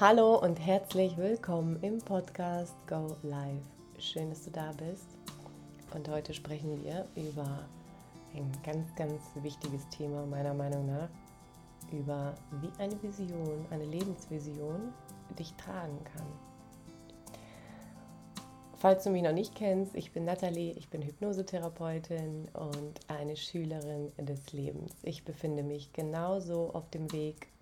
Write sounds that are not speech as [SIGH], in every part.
Hallo und herzlich willkommen im Podcast Go Live. Schön, dass du da bist. Und heute sprechen wir über ein ganz, ganz wichtiges Thema meiner Meinung nach. Über wie eine Vision, eine Lebensvision dich tragen kann. Falls du mich noch nicht kennst, ich bin Nathalie, ich bin Hypnosetherapeutin und eine Schülerin des Lebens. Ich befinde mich genauso auf dem Weg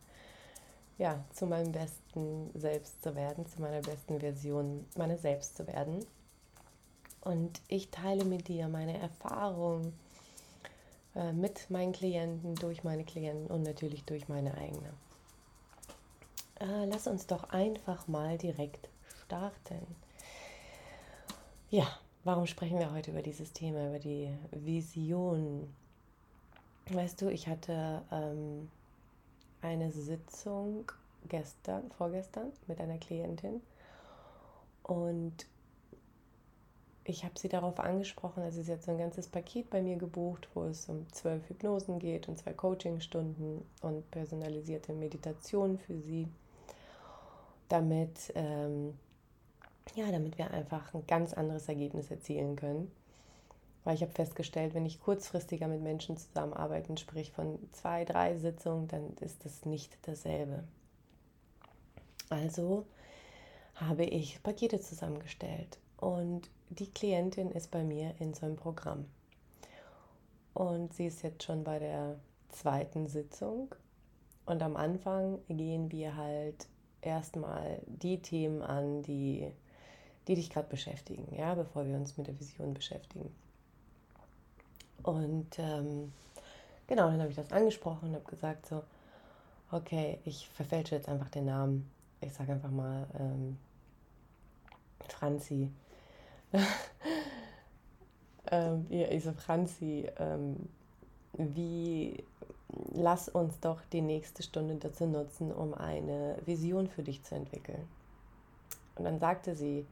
ja, zu meinem besten Selbst zu werden, zu meiner besten Version meines Selbst zu werden. Und ich teile mit dir meine Erfahrungen äh, mit meinen Klienten, durch meine Klienten und natürlich durch meine eigene. Äh, lass uns doch einfach mal direkt starten. Ja, warum sprechen wir heute über dieses Thema, über die Vision? Weißt du, ich hatte ähm, eine Sitzung gestern, vorgestern mit einer Klientin und ich habe sie darauf angesprochen, also sie hat so ein ganzes Paket bei mir gebucht, wo es um zwölf Hypnosen geht und zwei Coachingstunden und personalisierte Meditation für sie, damit, ähm, ja, damit wir einfach ein ganz anderes Ergebnis erzielen können. Weil ich habe festgestellt, wenn ich kurzfristiger mit Menschen zusammenarbeite, sprich von zwei, drei Sitzungen, dann ist das nicht dasselbe. Also habe ich Pakete zusammengestellt und die Klientin ist bei mir in so einem Programm. Und sie ist jetzt schon bei der zweiten Sitzung. Und am Anfang gehen wir halt erstmal die Themen an, die, die dich gerade beschäftigen, ja, bevor wir uns mit der Vision beschäftigen. Und ähm, genau, dann habe ich das angesprochen und habe gesagt so, okay, ich verfälsche jetzt einfach den Namen. Ich sage einfach mal ähm, Franzi. [LAUGHS] ähm, ja, ich so, Franzi, ähm, wie lass uns doch die nächste Stunde dazu nutzen, um eine Vision für dich zu entwickeln. Und dann sagte sie,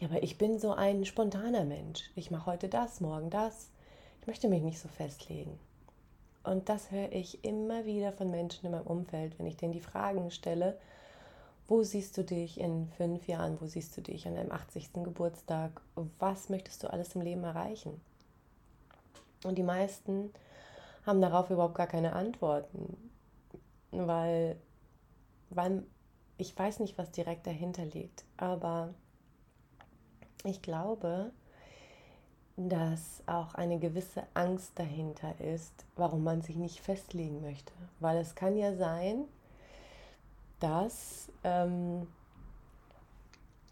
ja, aber ich bin so ein spontaner Mensch. Ich mache heute das, morgen das möchte mich nicht so festlegen. Und das höre ich immer wieder von Menschen in meinem Umfeld, wenn ich denen die Fragen stelle, wo siehst du dich in fünf Jahren, wo siehst du dich an deinem 80. Geburtstag, was möchtest du alles im Leben erreichen? Und die meisten haben darauf überhaupt gar keine Antworten, weil, weil ich weiß nicht, was direkt dahinter liegt, aber ich glaube, dass auch eine gewisse Angst dahinter ist, warum man sich nicht festlegen möchte. Weil es kann ja sein, dass, ähm,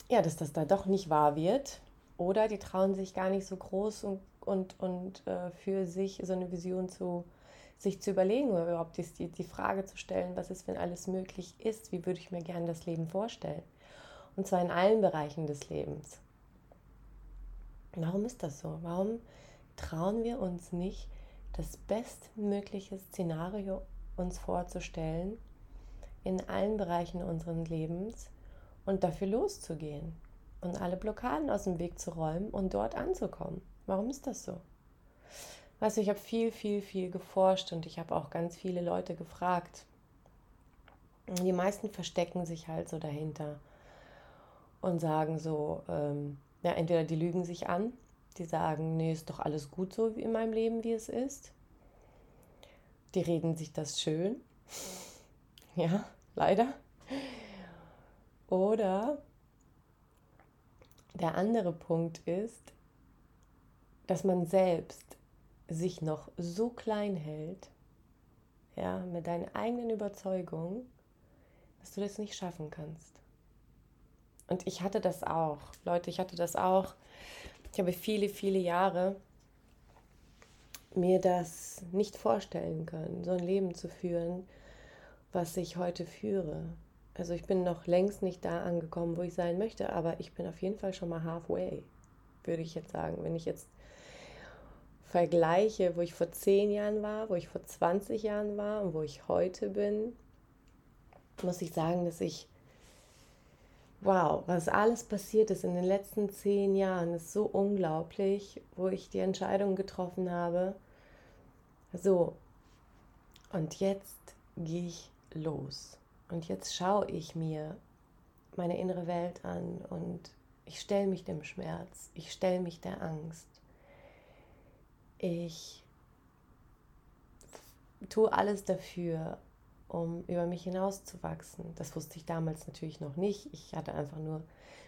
ja, dass das da doch nicht wahr wird. Oder die trauen sich gar nicht so groß und, und, und äh, für sich so eine Vision zu sich zu überlegen oder überhaupt die, die Frage zu stellen, was ist, wenn alles möglich ist, wie würde ich mir gerne das Leben vorstellen. Und zwar in allen Bereichen des Lebens. Warum ist das so? Warum trauen wir uns nicht, das bestmögliche Szenario uns vorzustellen in allen Bereichen unseres Lebens und dafür loszugehen und alle Blockaden aus dem Weg zu räumen und dort anzukommen? Warum ist das so? Weißt du, ich habe viel, viel, viel geforscht und ich habe auch ganz viele Leute gefragt. Die meisten verstecken sich halt so dahinter und sagen so, ähm, ja, entweder die lügen sich an, die sagen, nee, ist doch alles gut so in meinem Leben, wie es ist. Die reden sich das schön. [LAUGHS] Ja, leider. Oder der andere Punkt ist, dass man selbst sich noch so klein hält, ja, mit deinen eigenen Überzeugungen, dass du das nicht schaffen kannst. Und ich hatte das auch. Leute, ich hatte das auch. Ich habe viele, viele Jahre mir das nicht vorstellen können, so ein Leben zu führen, was ich heute führe. Also ich bin noch längst nicht da angekommen, wo ich sein möchte, aber ich bin auf jeden Fall schon mal halfway, würde ich jetzt sagen. Wenn ich jetzt vergleiche, wo ich vor zehn Jahren war, wo ich vor 20 Jahren war und wo ich heute bin, muss ich sagen, dass ich wow, was alles passiert ist in den letzten zehn Jahren, ist so unglaublich, wo ich die Entscheidung getroffen habe. So, und jetzt gehe ich los. Und jetzt schaue ich mir meine innere Welt an und ich stelle mich dem Schmerz, ich stelle mich der Angst. Ich tue alles dafür, um über mich hinauszuwachsen. Das wusste ich damals natürlich noch nicht. Ich hatte einfach nur,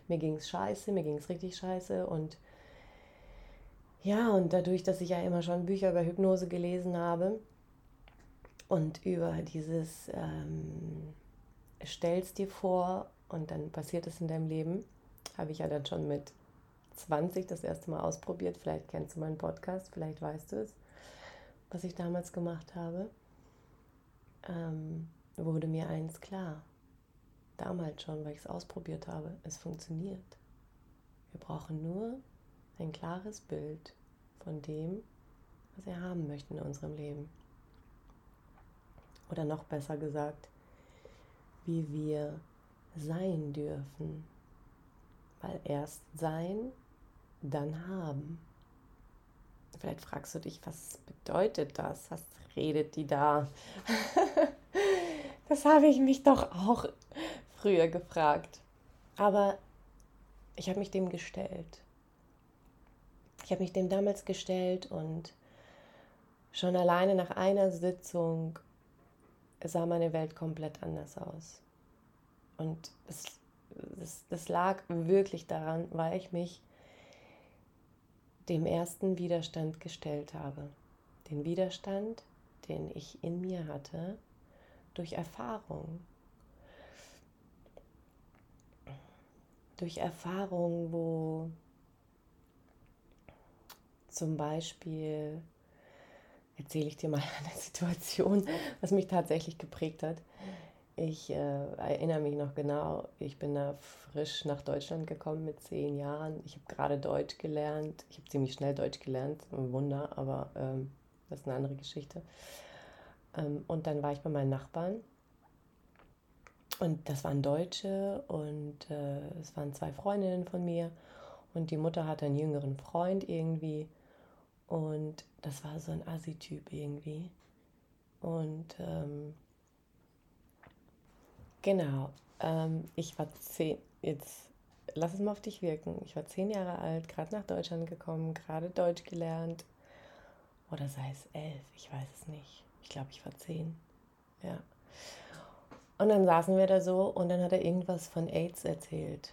mir ging es scheiße, mir ging es richtig scheiße. Und ja, und dadurch, dass ich ja immer schon Bücher über Hypnose gelesen habe und über dieses ähm, stellst dir vor und dann passiert es in deinem Leben, habe ich ja dann schon mit 20 das erste Mal ausprobiert. Vielleicht kennst du meinen Podcast, vielleicht weißt du es, was ich damals gemacht habe ähm, wurde mir eins klar. Damals schon, weil ich es ausprobiert habe. Es funktioniert. Wir brauchen nur ein klares Bild von dem, was wir haben möchten in unserem Leben. Oder noch besser gesagt, wie wir sein dürfen. Weil erst sein, dann haben. Vielleicht fragst du dich, was bedeutet das? Was redet die da? [LAUGHS] das habe ich mich doch auch früher gefragt. Aber ich habe mich dem gestellt. Ich habe mich dem damals gestellt und schon alleine nach einer Sitzung sah meine Welt komplett anders aus. Und es, das, das lag wirklich daran, weil ich mich dem ersten Widerstand gestellt habe. Den Widerstand, den ich in mir hatte, durch Erfahrung. Durch Erfahrung, wo zum Beispiel, erzähle ich dir mal [LAUGHS] eine Situation, was mich tatsächlich geprägt hat. Ich äh, erinnere mich noch genau, ich bin da frisch nach Deutschland gekommen mit zehn Jahren. Ich habe gerade Deutsch gelernt. Ich habe ziemlich schnell Deutsch gelernt, ein Wunder, aber ähm, das ist eine andere Geschichte. Ähm, und dann war ich bei meinen Nachbarn. Und das waren Deutsche und äh, es waren zwei Freundinnen von mir. Und die Mutter hatte einen jüngeren Freund irgendwie. Und das war so ein Assi-Typ irgendwie. Und ähm, Genau. Ähm, ich war zehn, jetzt lass es mal auf dich wirken. Ich war zehn Jahre alt, gerade nach Deutschland gekommen, gerade Deutsch gelernt. Oder sei es elf, ich weiß es nicht. Ich glaube, ich war zehn. Ja. Und dann saßen wir da so und dann hat er irgendwas von AIDS erzählt.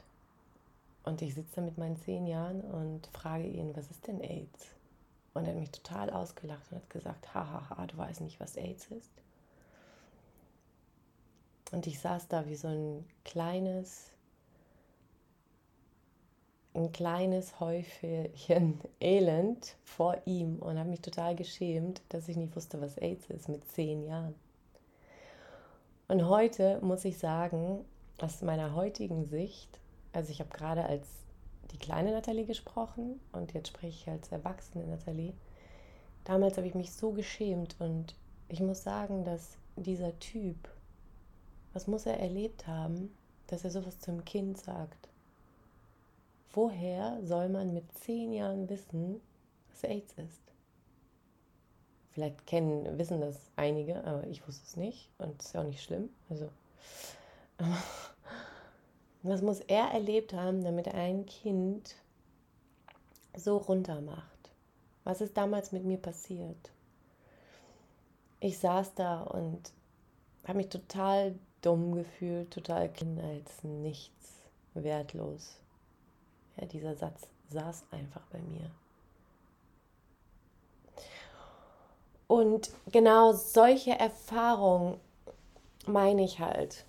Und ich sitze da mit meinen zehn Jahren und frage ihn, was ist denn AIDS? Und er hat mich total ausgelacht und hat gesagt, hahaha, du weißt nicht, was AIDS ist. Und ich saß da wie so ein kleines, ein kleines Häufchen [LAUGHS] Elend vor ihm und habe mich total geschämt, dass ich nicht wusste, was AIDS ist mit zehn Jahren. Und heute muss ich sagen, aus meiner heutigen Sicht, also ich habe gerade als die kleine Nathalie gesprochen und jetzt spreche ich als erwachsene Nathalie. Damals habe ich mich so geschämt und ich muss sagen, dass dieser Typ was muss er erlebt haben, dass er sowas zum Kind sagt? Woher soll man mit zehn Jahren wissen, was AIDS ist? Vielleicht kennen, wissen das einige, aber ich wusste es nicht und es ist ja auch nicht schlimm. Also, [LAUGHS] was muss er erlebt haben, damit ein Kind so runter macht? Was ist damals mit mir passiert? Ich saß da und habe mich total dumm gefühlt, total klein als nichts, wertlos. Ja, dieser Satz saß einfach bei mir. Und genau solche Erfahrungen meine ich halt,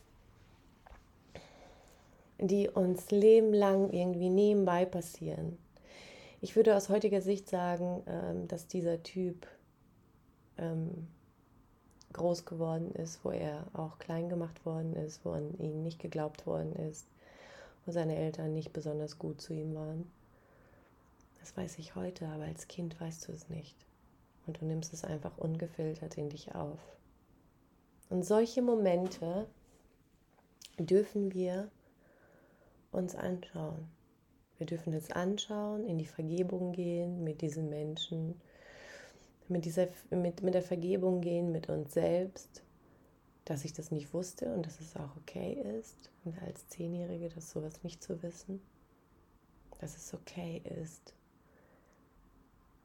die uns lebenlang irgendwie nebenbei passieren. Ich würde aus heutiger Sicht sagen, ähm, dass dieser Typ ähm, groß geworden ist, wo er auch klein gemacht worden ist, wo an ihn nicht geglaubt worden ist, wo seine Eltern nicht besonders gut zu ihm waren. Das weiß ich heute, aber als Kind weißt du es nicht. Und du nimmst es einfach ungefiltert in dich auf. Und solche Momente dürfen wir uns anschauen. Wir dürfen es anschauen, in die Vergebung gehen mit diesen Menschen, mit, dieser, mit, mit der Vergebung gehen, mit uns selbst dass ich das nicht wusste und dass es auch okay ist, als Zehnjährige das sowas nicht zu wissen. Dass es okay ist,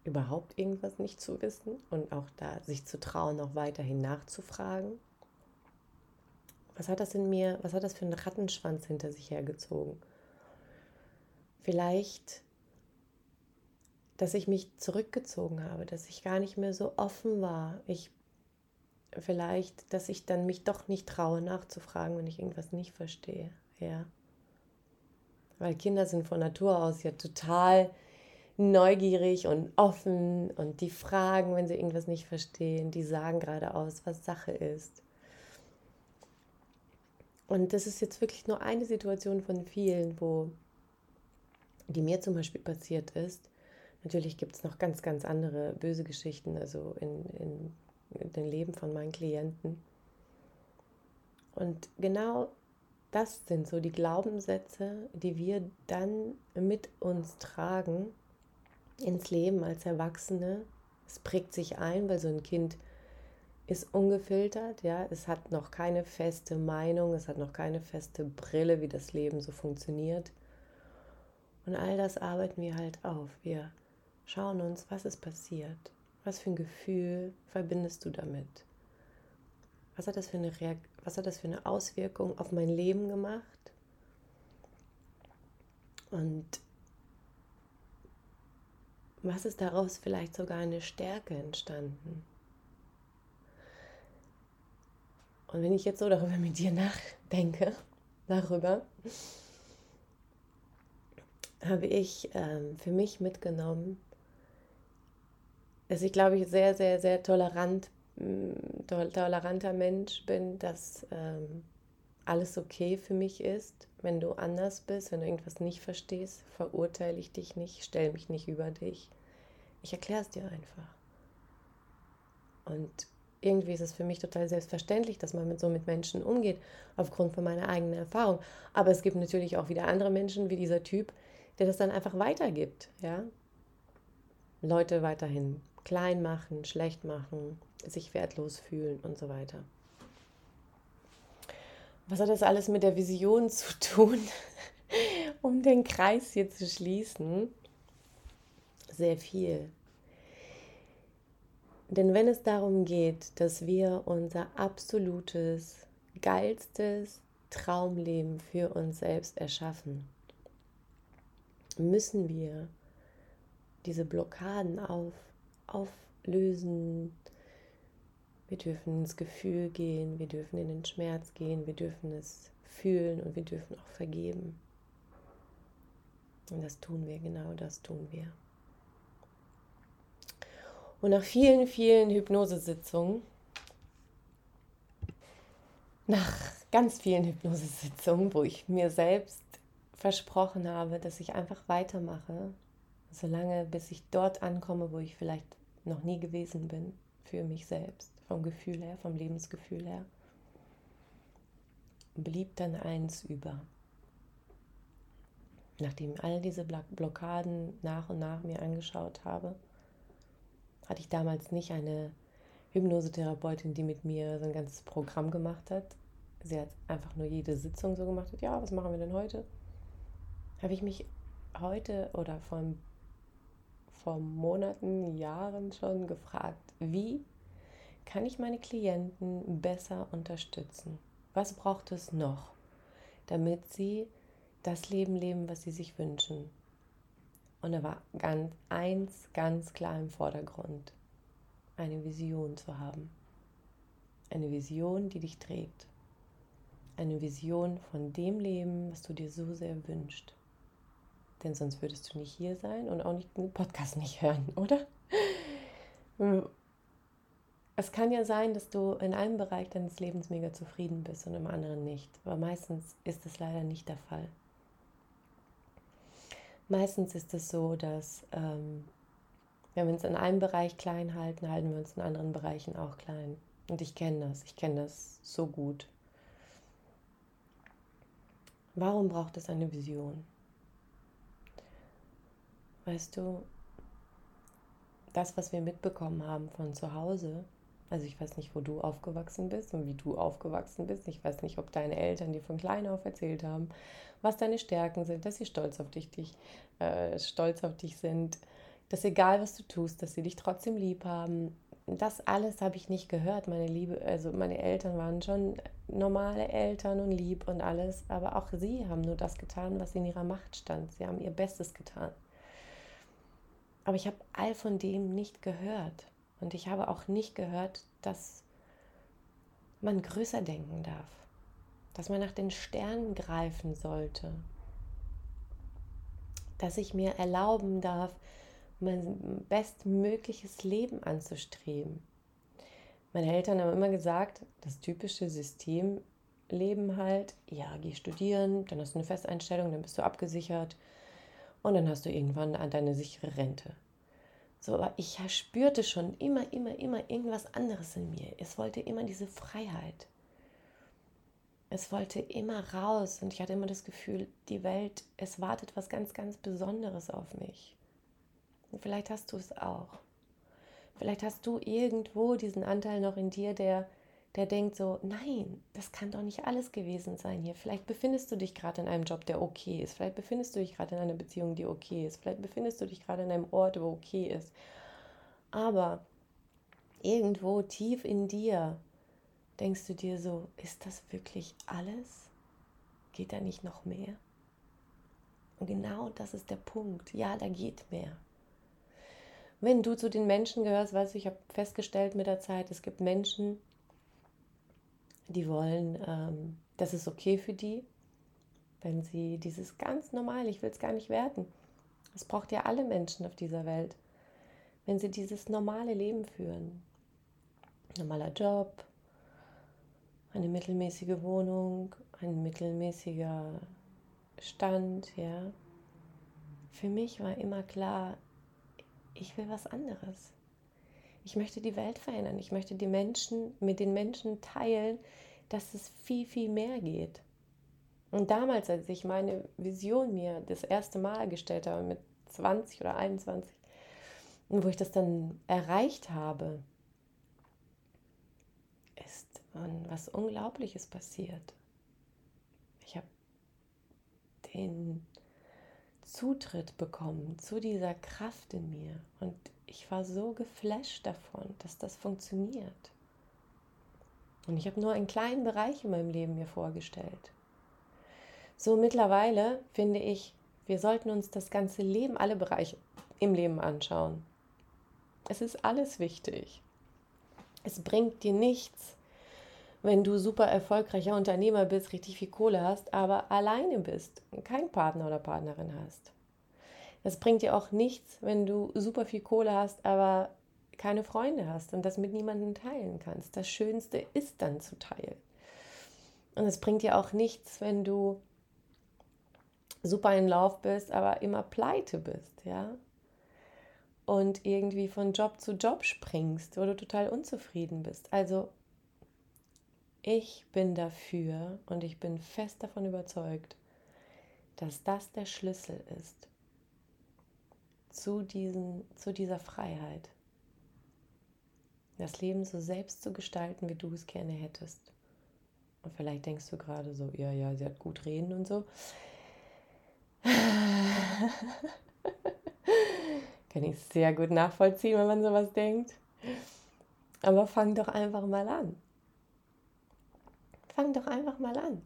überhaupt irgendwas nicht zu wissen und auch da sich zu trauen, auch weiterhin nachzufragen. Was hat das in mir, was hat das für einen Rattenschwanz hinter sich hergezogen? Vielleicht, dass ich mich zurückgezogen habe, dass ich gar nicht mehr so offen war. Ich vielleicht, dass ich dann mich doch nicht traue nachzufragen, wenn ich irgendwas nicht verstehe. Ja. Weil Kinder sind von Natur aus ja total neugierig und offen und die fragen, wenn sie irgendwas nicht verstehen, die sagen geradeaus, was Sache ist. Und das ist jetzt wirklich nur eine Situation von vielen, wo die mir zum Beispiel passiert ist. Natürlich gibt es noch ganz, ganz andere böse Geschichten, also in, in dem Leben von meinen Klienten. Und genau das sind so die Glaubenssätze, die wir dann mit uns tragen ins Leben als Erwachsene. Es prägt sich ein, weil so ein Kind ist ungefiltert, ja, es hat noch keine feste Meinung, es hat noch keine feste Brille, wie das Leben so funktioniert. Und all das arbeiten wir halt auf. Wir schauen uns, was ist passiert, was für ein Gefühl verbindest du damit? Was hat das für eine, Reakt was hat das für eine Auswirkung auf mein Leben gemacht? Und was ist daraus vielleicht sogar eine Stärke entstanden? Und wenn ich jetzt so darüber mit dir nachdenke, [LAUGHS] darüber, habe ich ähm, für mich mitgenommen, dass ich, glaube ich, sehr, sehr, sehr tolerant, mm, toleranter Mensch bin, dass ähm, alles okay für mich ist. Wenn du anders bist, wenn du irgendwas nicht verstehst, verurteile ich dich nicht, stelle mich nicht über dich. Ich erkläre es dir einfach. Und irgendwie ist es für mich total selbstverständlich, dass man mit so mit Menschen umgeht, aufgrund von meiner eigenen Erfahrung. Aber es gibt natürlich auch wieder andere Menschen wie dieser Typ, der das dann einfach weitergibt, ja. Leute weiterhin klein machen, schlecht machen, sich wertlos fühlen und so weiter. Was hat das alles mit der Vision zu tun, [LAUGHS] um den Kreis hier zu schließen? Sehr viel. Denn wenn es darum geht, dass wir unser absolutes, geilstes Traumleben für uns selbst erschaffen, müssen wir diese Blockaden auf auflösen. Wir dürfen ins Gefühl gehen, wir dürfen in den Schmerz gehen, wir dürfen es fühlen und wir dürfen auch vergeben. Und das tun wir, genau das tun wir. Und nach vielen, vielen Hypnosesitzungen, nach ganz vielen Hypnosesitzungen, wo ich mir selbst versprochen habe, dass ich einfach weitermache, solange bis ich dort ankomme, wo ich vielleicht noch nie gewesen bin für mich selbst, vom Gefühl her, vom Lebensgefühl her, blieb dann eins über. Nachdem ich all diese Blockaden nach und nach mir angeschaut habe, hatte ich damals nicht eine Hypnosetherapeutin, die mit mir so ein ganzes Programm gemacht hat. Sie hat einfach nur jede Sitzung so gemacht. Ja, was machen wir denn heute? Habe ich mich heute oder vor ein vor Monaten, Jahren schon gefragt, wie kann ich meine Klienten besser unterstützen? Was braucht es noch, damit sie das Leben leben, was sie sich wünschen? Und da war ganz eins ganz klar im Vordergrund, eine Vision zu haben. Eine Vision, die dich trägt. Eine Vision von dem Leben, was du dir so sehr wünschst. Denn sonst würdest du nicht hier sein und auch nicht den Podcast nicht hören, [LAUGHS] oder? Es kann ja sein, dass du in einem Bereich deines Lebens mega zufrieden bist und im anderen nicht. Aber meistens ist es leider nicht der Fall. Meistens ist es so, dass ähm, wenn wir uns in einem Bereich klein halten, halten wir uns in anderen Bereichen auch klein. Und ich kenne das, ich kenne das so gut. Warum braucht es eine Vision? Weißt du, das, was wir mitbekommen haben von zu Hause, Also ich weiß nicht, wo du aufgewachsen bist und wie du aufgewachsen bist. Ich weiß nicht, ob deine Eltern dir von klein auf erzählt haben, was deine Stärken sind, dass sie stolz auf dich, dich äh, stolz auf dich sind, dass egal was du tust, dass sie dich trotzdem lieb haben. Das alles habe ich nicht gehört. Meine Liebe, also meine Eltern waren schon normale Eltern und lieb und alles, aber auch sie haben nur das getan, was in ihrer Macht stand. Sie haben ihr Bestes getan. Aber ich habe all von dem nicht gehört. Und ich habe auch nicht gehört, dass man größer denken darf, dass man nach den Sternen greifen sollte, dass ich mir erlauben darf, mein bestmögliches Leben anzustreben. Meine Eltern haben immer gesagt, das typische Systemleben halt, ja, geh studieren, dann hast du eine Festeinstellung, dann bist du abgesichert und dann hast du irgendwann deine sichere Rente. So, aber ich spürte schon immer, immer, immer irgendwas anderes in mir. Es wollte immer diese Freiheit. Es wollte immer raus und ich hatte immer das Gefühl, die Welt, es wartet was ganz, ganz Besonderes auf mich. Und vielleicht hast du es auch. Vielleicht hast du irgendwo diesen Anteil noch in dir, der der denkt so, nein, das kann doch nicht alles gewesen sein hier. Vielleicht befindest du dich gerade in einem Job, der okay ist. Vielleicht befindest du dich gerade in einer Beziehung, die okay ist. Vielleicht befindest du dich gerade in einem Ort, wo okay ist. Aber irgendwo tief in dir denkst du dir so, ist das wirklich alles? Geht da nicht noch mehr? Und genau das ist der Punkt. Ja, da geht mehr. Wenn du zu den Menschen gehörst, weißt du, ich habe festgestellt mit der Zeit, es gibt Menschen, die wollen, ähm, das ist okay für die, wenn sie dieses ganz normal, ich will es gar nicht werten, es braucht ja alle Menschen auf dieser Welt, wenn sie dieses normale Leben führen. Normaler Job, eine mittelmäßige Wohnung, ein mittelmäßiger Stand, ja. Für mich war immer klar, ich will was anderes. Ich möchte die Welt verändern. Ich möchte die Menschen mit den Menschen teilen, dass es viel, viel mehr geht. Und damals, als ich meine Vision mir das erste Mal gestellt habe, mit 20 oder 21, wo ich das dann erreicht habe, ist was Unglaubliches passiert. Ich habe den Zutritt bekommen zu dieser Kraft in mir und ich war so geflasht davon, dass das funktioniert. Und ich habe nur einen kleinen Bereich in meinem Leben mir vorgestellt. So mittlerweile finde ich, wir sollten uns das ganze Leben, alle Bereiche im Leben anschauen. Es ist alles wichtig. Es bringt dir nichts, wenn du super erfolgreicher Unternehmer bist, richtig viel Kohle hast, aber alleine bist und keinen Partner oder Partnerin hast. Es bringt dir auch nichts, wenn du super viel Kohle hast, aber keine Freunde hast und das mit niemandem teilen kannst. Das Schönste ist dann zu teilen. Und es bringt dir auch nichts, wenn du super in Lauf bist, aber immer pleite bist, ja? Und irgendwie von Job zu Job springst, wo du total unzufrieden bist. Also ich bin dafür und ich bin fest davon überzeugt, dass das der Schlüssel ist zu, diesen, zu dieser Freiheit. Das Leben so selbst zu gestalten, wie du es gerne hättest. Und vielleicht denkst du gerade so, ja, ja, sie hat gut reden und so. [LAUGHS] Kann ich sehr gut nachvollziehen, wenn man sowas denkt. Aber fang doch einfach mal an. Fang doch einfach mal an,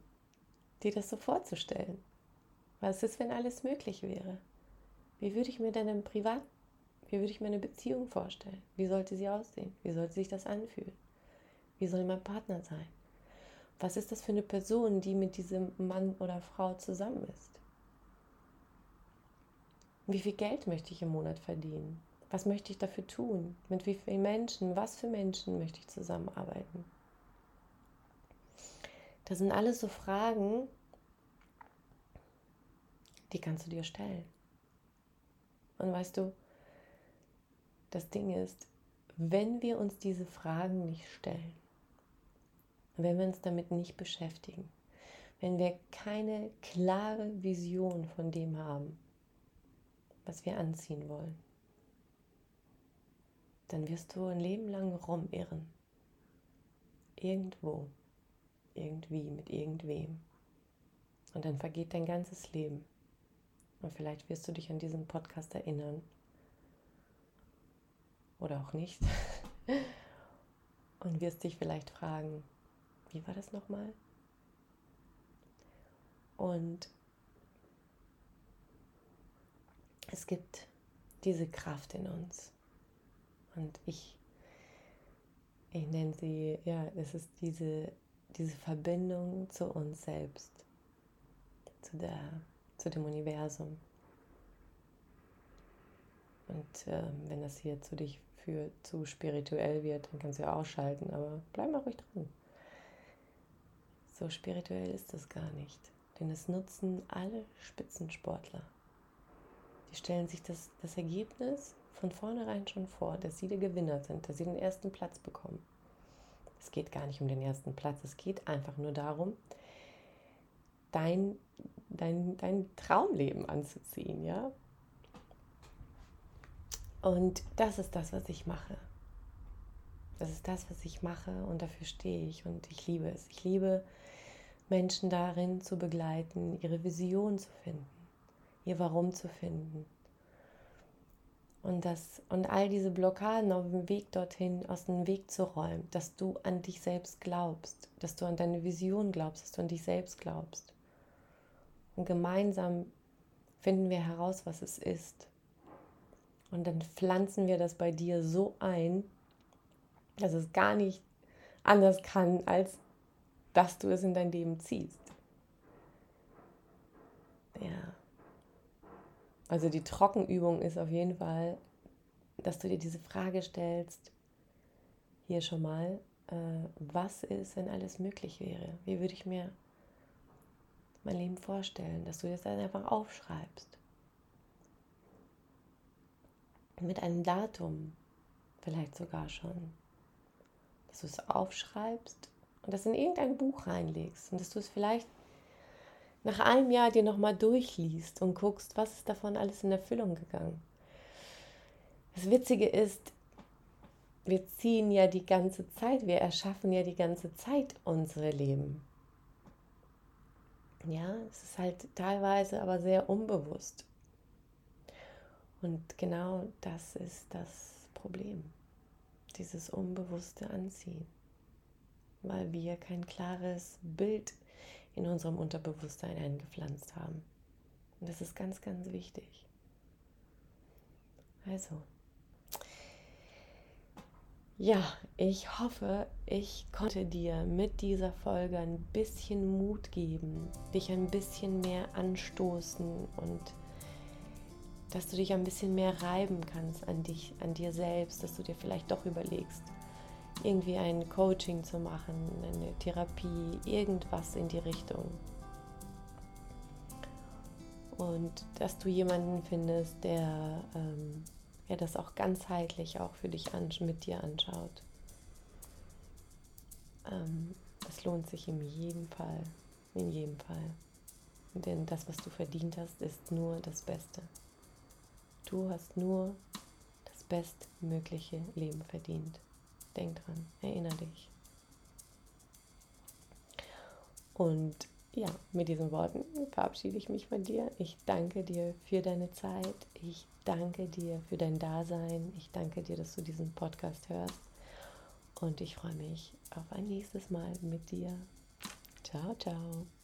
dir das so vorzustellen. Was ist, wenn alles möglich wäre? Wie würde ich mir denn im Privat, wie würde ich mir eine Beziehung vorstellen? Wie sollte sie aussehen? Wie sollte sich das anfühlen? Wie soll mein Partner sein? Was ist das für eine Person, die mit diesem Mann oder Frau zusammen ist? Wie viel Geld möchte ich im Monat verdienen? Was möchte ich dafür tun? Mit wie vielen Menschen? Was für Menschen möchte ich zusammenarbeiten? Das sind alles so Fragen, die kannst du dir stellen. Und weißt du, das Ding ist, wenn wir uns diese Fragen nicht stellen, wenn wir uns damit nicht beschäftigen, wenn wir keine klare Vision von dem haben, was wir anziehen wollen, dann wirst du ein Leben lang rumirren. irgendwo, irgendwie, mit irgendwem. Und dann vergeht dein ganzes Leben. Und vielleicht wirst du dich an diesen Podcast erinnern. Oder auch nicht. Und wirst dich vielleicht fragen, wie war das nochmal? Und es gibt diese Kraft in uns. Und ich, ich nenne sie, ja, es ist diese, diese Verbindung zu uns selbst, zu, der, zu dem Universum. Und äh, wenn das hier zu dich für zu spirituell wird, dann kannst du ja ausschalten, aber bleib mal ruhig dran. So spirituell ist es gar nicht, denn es nutzen alle Spitzensportler. Die stellen sich das, das Ergebnis von vornherein schon vor, dass sie der Gewinner sind, dass sie den ersten Platz bekommen. Es geht gar nicht um den ersten Platz, es geht einfach nur darum, dein, dein, dein Traumleben anzuziehen, ja. Und das ist das, was ich mache. Das ist das, was ich mache und dafür stehe ich und ich liebe es. Ich liebe Menschen darin zu begleiten, ihre Vision zu finden, ihr Warum zu finden. Und, das, und all diese Blockaden auf dem Weg dorthin aus dem Weg zu räumen, dass du an dich selbst glaubst, dass du an deine Vision glaubst, dass du an dich selbst glaubst. Und gemeinsam finden wir heraus, was es ist. Und dann pflanzen wir das bei dir so ein, dass es gar nicht anders kann, als dass du es in dein Leben ziehst. Ja. Also die Trockenübung ist auf jeden Fall, dass du dir diese Frage stellst, hier schon mal, äh, was ist, wenn alles möglich wäre? Wie würde ich mir mein Leben vorstellen? Dass du das dann einfach aufschreibst mit einem Datum, vielleicht sogar schon, dass du es aufschreibst und das in irgendein Buch reinlegst und dass du es vielleicht nach einem Jahr dir nochmal durchliest und guckst, was ist davon alles in Erfüllung gegangen. Das Witzige ist, wir ziehen ja die ganze Zeit, wir erschaffen ja die ganze Zeit unsere Leben. Ja, es ist halt teilweise aber sehr unbewusst. Und genau das ist das Problem, dieses unbewusste Anziehen, weil wir kein klares Bild in unserem Unterbewusstsein eingepflanzt haben. Und das ist ganz, ganz wichtig. Also, ja, ich hoffe, ich konnte dir mit dieser Folge ein bisschen Mut geben, dich ein bisschen mehr anstoßen und dass du dich ein bisschen mehr reiben kannst an dich, an dir selbst, dass du dir vielleicht doch überlegst, irgendwie ein Coaching zu machen, eine Therapie, irgendwas in die Richtung. Und dass du jemanden findest, der ähm, ja, das auch ganzheitlich auch für dich an, mit dir anschaut. Ähm, es lohnt sich in jedem Fall, in jedem Fall. Denn das, was du verdient hast, ist nur das Beste. Du hast nur das bestmögliche Leben verdient. Denk dran, erinnere dich. Und ja, mit diesen Worten verabschiede ich mich von dir. Ich danke dir für deine Zeit. Ich danke dir für dein Dasein. Ich danke dir, dass du diesen Podcast hörst. Und ich freue mich auf ein nächstes Mal mit dir. Ciao, ciao.